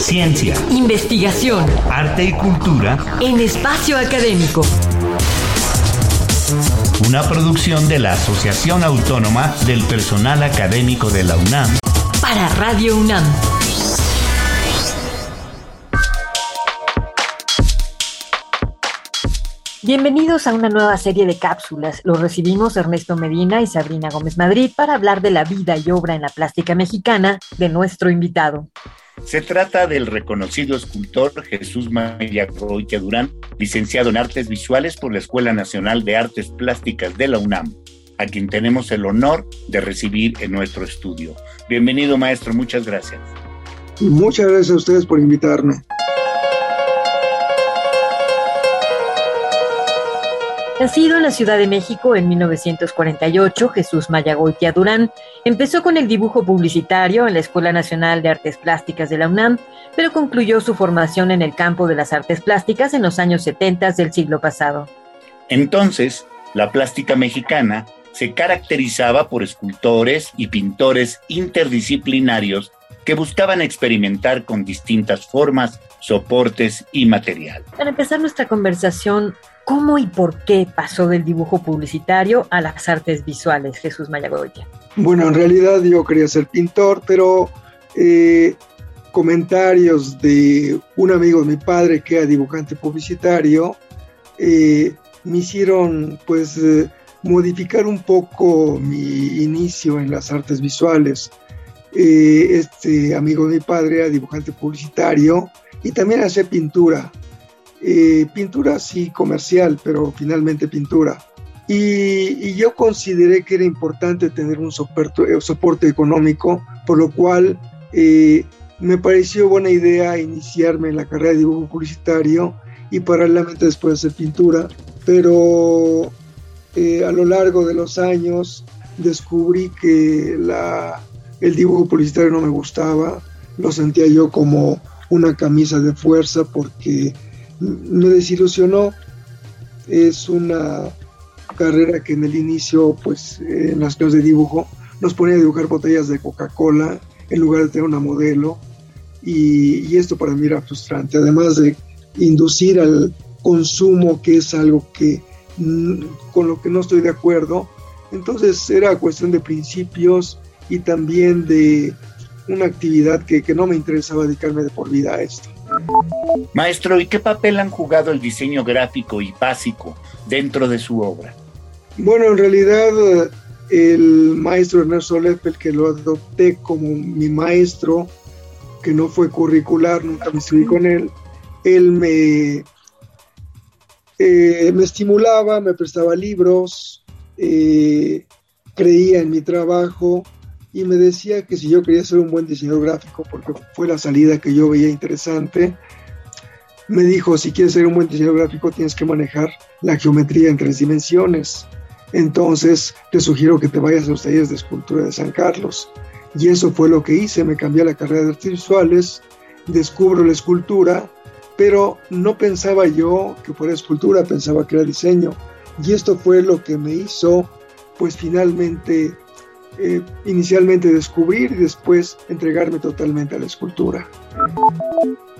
Ciencia, investigación, arte y cultura en espacio académico. Una producción de la Asociación Autónoma del Personal Académico de la UNAM. Para Radio UNAM. Bienvenidos a una nueva serie de cápsulas. Los recibimos Ernesto Medina y Sabrina Gómez Madrid para hablar de la vida y obra en la plástica mexicana de nuestro invitado. Se trata del reconocido escultor Jesús Mayagoitia Durán, licenciado en Artes Visuales por la Escuela Nacional de Artes Plásticas de la UNAM, a quien tenemos el honor de recibir en nuestro estudio. Bienvenido, maestro, muchas gracias. Muchas gracias a ustedes por invitarme. Nacido en la Ciudad de México en 1948, Jesús Mayagoitia Durán empezó con el dibujo publicitario en la Escuela Nacional de Artes Plásticas de la UNAM, pero concluyó su formación en el campo de las artes plásticas en los años 70 del siglo pasado. Entonces, la plástica mexicana se caracterizaba por escultores y pintores interdisciplinarios que buscaban experimentar con distintas formas, soportes y material. Para empezar nuestra conversación, ¿Cómo y por qué pasó del dibujo publicitario a las artes visuales, Jesús Mayagoya? Bueno, en realidad yo quería ser pintor, pero eh, comentarios de un amigo de mi padre que era dibujante publicitario eh, me hicieron pues eh, modificar un poco mi inicio en las artes visuales. Este amigo de mi padre era dibujante publicitario y también hacía pintura eh, pintura sí comercial, pero finalmente pintura. Y, yo consideré que era importante tener un soporte, eh, económico, por lo cual eh, me pareció buena idea iniciarme en la carrera de dibujo publicitario y paralelamente después hacer pintura, pero a lo largo de los años descubrí que la, el dibujo publicitario no me gustaba, lo sentía yo como una camisa de fuerza porque me desilusionó. Es una carrera que en el inicio, pues en las clases de dibujo, nos ponía a dibujar botellas de Coca-Cola en lugar de tener una modelo. Y, esto para mí era frustrante, además de inducir al consumo, que es algo que con lo que no estoy de acuerdo. Entonces era cuestión de principios y también de una actividad que, que no me interesaba dedicarme de por vida a esto. Maestro, ¿y qué papel han jugado el diseño gráfico y básico dentro de su obra? Bueno, en realidad el maestro Ernesto Leffel, que lo adopté como mi maestro, que no fue curricular, nunca me estudié con él, él me, eh, me estimulaba, me prestaba libros, eh, creía en mi trabajo y me decía que si yo quería ser un buen diseñador gráfico, porque fue la salida que yo veía interesante, me dijo, si quieres ser un buen diseñador gráfico tienes que manejar la geometría en tres dimensiones. Entonces te sugiero que te vayas a los talleres de escultura de San Carlos. Y eso fue lo que hice, me cambié a la carrera de artes visuales, descubro la escultura, pero no pensaba yo que fuera escultura, pensaba que era diseño. Y esto fue lo que me hizo, pues finalmente eh, inicialmente descubrir y después entregarme totalmente a la escultura.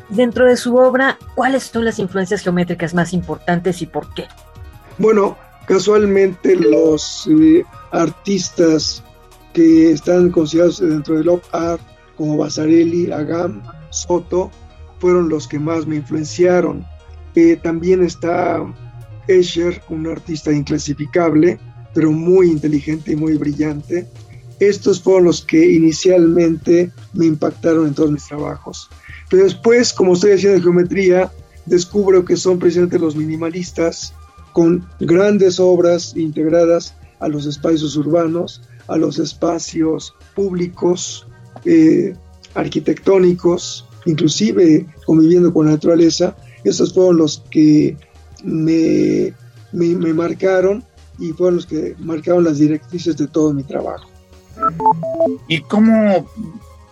Dentro de su obra, ¿cuáles son las influencias geométricas más importantes y por qué? Bueno, casualmente los eh, artistas que están considerados dentro del op art, como Basarelli, Agam, Soto, fueron los que más me influenciaron. Eh, también está Escher, un artista inclasificable, pero muy inteligente y muy brillante. Estos fueron los que inicialmente me impactaron en todos mis trabajos. Pero después, como estoy haciendo geometría, descubro que son precisamente los minimalistas con grandes obras integradas a los espacios urbanos, a los espacios públicos, eh, arquitectónicos, inclusive conviviendo con la naturaleza. Estos fueron los que me, me marcaron y fueron los que marcaron las directrices de todo mi trabajo. ¿Y cómo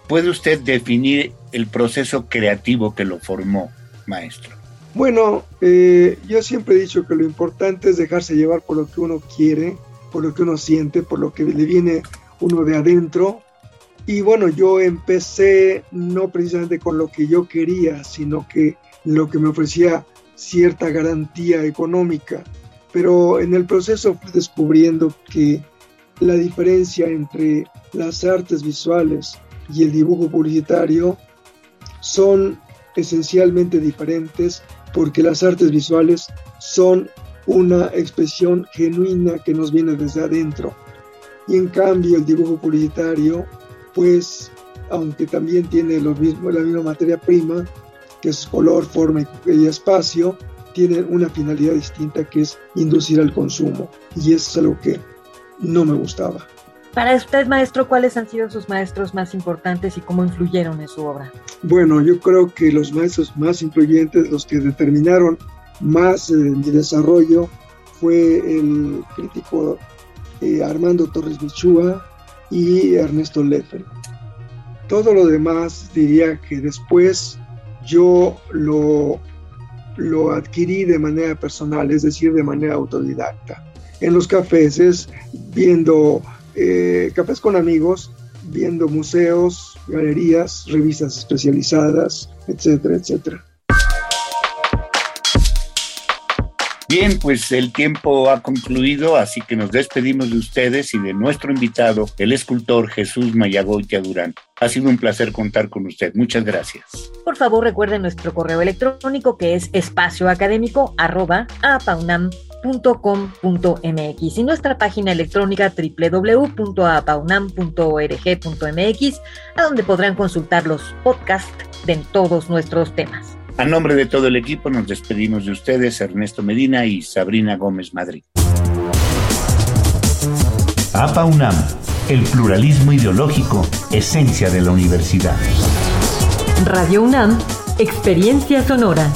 puede usted definir el proceso creativo que lo formó, maestro? Bueno, eh, yo siempre he dicho que lo importante es dejarse llevar por lo que uno quiere, por lo que uno siente, por lo que le viene uno de adentro Y bueno, yo empecé no precisamente con lo que yo quería, sino que lo que me ofrecía cierta garantía económica. Pero en el proceso fui descubriendo que la diferencia entre las artes visuales y el dibujo publicitario son esencialmente diferentes porque las artes visuales son una expresión genuina que nos viene desde adentro. Y en cambio el dibujo publicitario, pues, aunque también tiene lo mismo, la misma materia prima, que es color, forma y espacio, tiene una finalidad distinta que es inducir al consumo. Y eso es algo que no me gustaba. Para usted, maestro, ¿cuáles han sido sus maestros más importantes y cómo influyeron en su obra? Bueno, yo creo que los maestros más influyentes, los que determinaron más eh, mi desarrollo, fue el crítico eh, Armando Torres Michúa y Ernesto Leffer. Todo lo demás diría que después yo lo, lo adquirí de manera personal, es decir, de manera autodidacta. En los cafés viendo eh, cafés con amigos, viendo museos, galerías, revistas especializadas, etcétera, etcétera. Bien, pues el tiempo ha concluido, así que nos despedimos de ustedes y de nuestro invitado, el escultor Jesús Mayagoitia Durán. Ha sido un placer contar con usted. Muchas gracias. Por favor, recuerden nuestro correo electrónico que es espacioacadémico.apaunam.com .com.mx y nuestra página electrónica www.apaunam.org.mx, a donde podrán consultar los podcasts de todos nuestros temas. A nombre de todo el equipo nos despedimos de ustedes, Ernesto Medina y Sabrina Gómez Madrid. APA el pluralismo ideológico, esencia de la universidad. Radio UNAM, experiencia sonora.